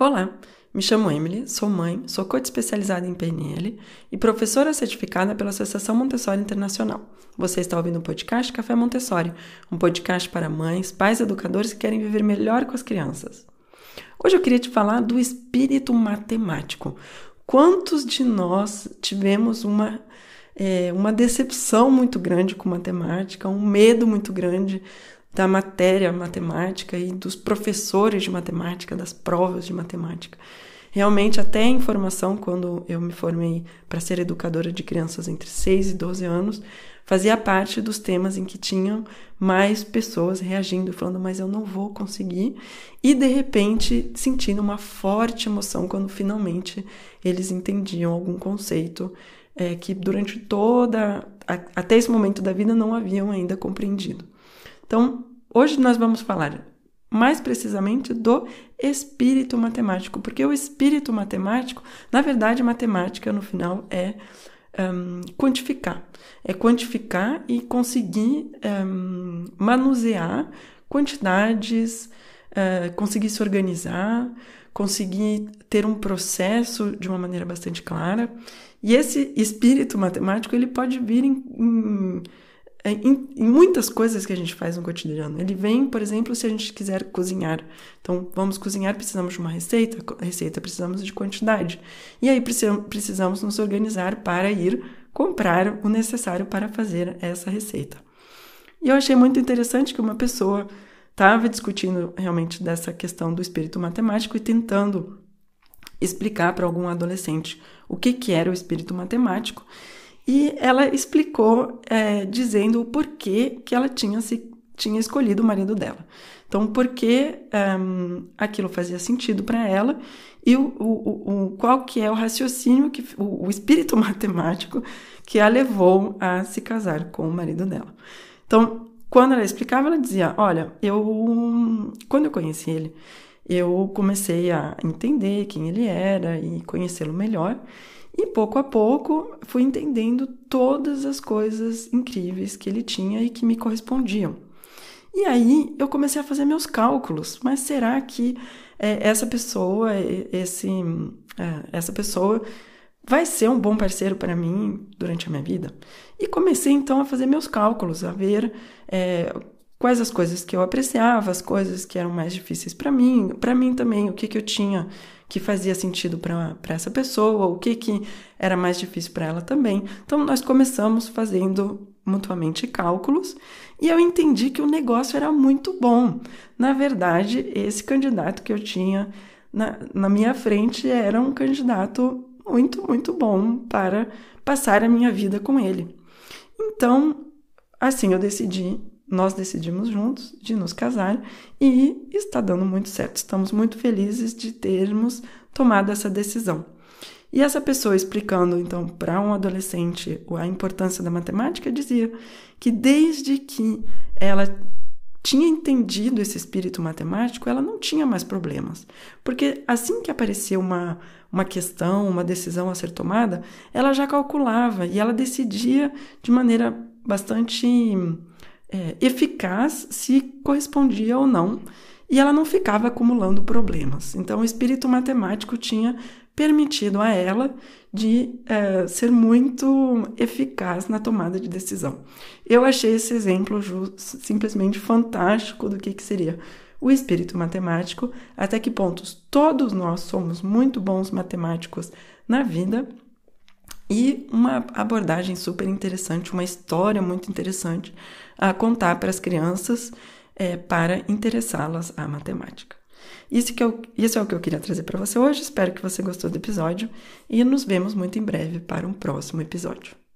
Olá, me chamo Emily, sou mãe, sou coach especializada em PNL e professora certificada pela Associação Montessori Internacional. Você está ouvindo o podcast Café Montessori, um podcast para mães, pais educadores que querem viver melhor com as crianças. Hoje eu queria te falar do espírito matemático. Quantos de nós tivemos uma, é, uma decepção muito grande com matemática, um medo muito grande da matéria matemática e dos professores de matemática, das provas de matemática. Realmente, até a informação, quando eu me formei para ser educadora de crianças entre 6 e 12 anos, fazia parte dos temas em que tinham mais pessoas reagindo, falando, mas eu não vou conseguir, e de repente sentindo uma forte emoção quando finalmente eles entendiam algum conceito é, que durante toda, até esse momento da vida, não haviam ainda compreendido. Então, hoje nós vamos falar mais precisamente do espírito matemático, porque o espírito matemático, na verdade, matemática no final é um, quantificar, é quantificar e conseguir um, manusear quantidades, uh, conseguir se organizar, conseguir ter um processo de uma maneira bastante clara. E esse espírito matemático ele pode vir em, em em, em, muitas coisas que a gente faz no cotidiano. Ele vem, por exemplo, se a gente quiser cozinhar. Então, vamos cozinhar, precisamos de uma receita, receita precisamos de quantidade. E aí precisamos nos organizar para ir comprar o necessário para fazer essa receita. E eu achei muito interessante que uma pessoa estava discutindo realmente dessa questão do espírito matemático e tentando explicar para algum adolescente o que, que era o espírito matemático. E ela explicou é, dizendo o porquê que ela tinha, se, tinha escolhido o marido dela. Então, porquê um, aquilo fazia sentido para ela e o, o, o, qual que é o raciocínio, que, o, o espírito matemático que a levou a se casar com o marido dela. Então, quando ela explicava, ela dizia: Olha, eu, quando eu conheci ele, eu comecei a entender quem ele era e conhecê-lo melhor. E pouco a pouco fui entendendo todas as coisas incríveis que ele tinha e que me correspondiam. E aí eu comecei a fazer meus cálculos. Mas será que é, essa pessoa, esse, é, essa pessoa vai ser um bom parceiro para mim durante a minha vida? E comecei então a fazer meus cálculos, a ver é, quais as coisas que eu apreciava, as coisas que eram mais difíceis para mim, para mim também, o que, que eu tinha que fazia sentido para essa pessoa, o que, que era mais difícil para ela também. Então, nós começamos fazendo mutuamente cálculos e eu entendi que o negócio era muito bom. Na verdade, esse candidato que eu tinha na, na minha frente era um candidato muito, muito bom para passar a minha vida com ele. Então, assim eu decidi nós decidimos juntos de nos casar e está dando muito certo. Estamos muito felizes de termos tomado essa decisão. E essa pessoa explicando então para um adolescente a importância da matemática dizia que desde que ela tinha entendido esse espírito matemático, ela não tinha mais problemas. Porque assim que aparecia uma, uma questão, uma decisão a ser tomada, ela já calculava e ela decidia de maneira bastante é, eficaz se correspondia ou não, e ela não ficava acumulando problemas. Então, o espírito matemático tinha permitido a ela de é, ser muito eficaz na tomada de decisão. Eu achei esse exemplo simplesmente fantástico do que, que seria o espírito matemático, até que pontos todos nós somos muito bons matemáticos na vida e uma abordagem super interessante, uma história muito interessante a contar para as crianças é, para interessá-las à matemática. Isso, que eu, isso é o que eu queria trazer para você hoje. Espero que você gostou do episódio e nos vemos muito em breve para um próximo episódio.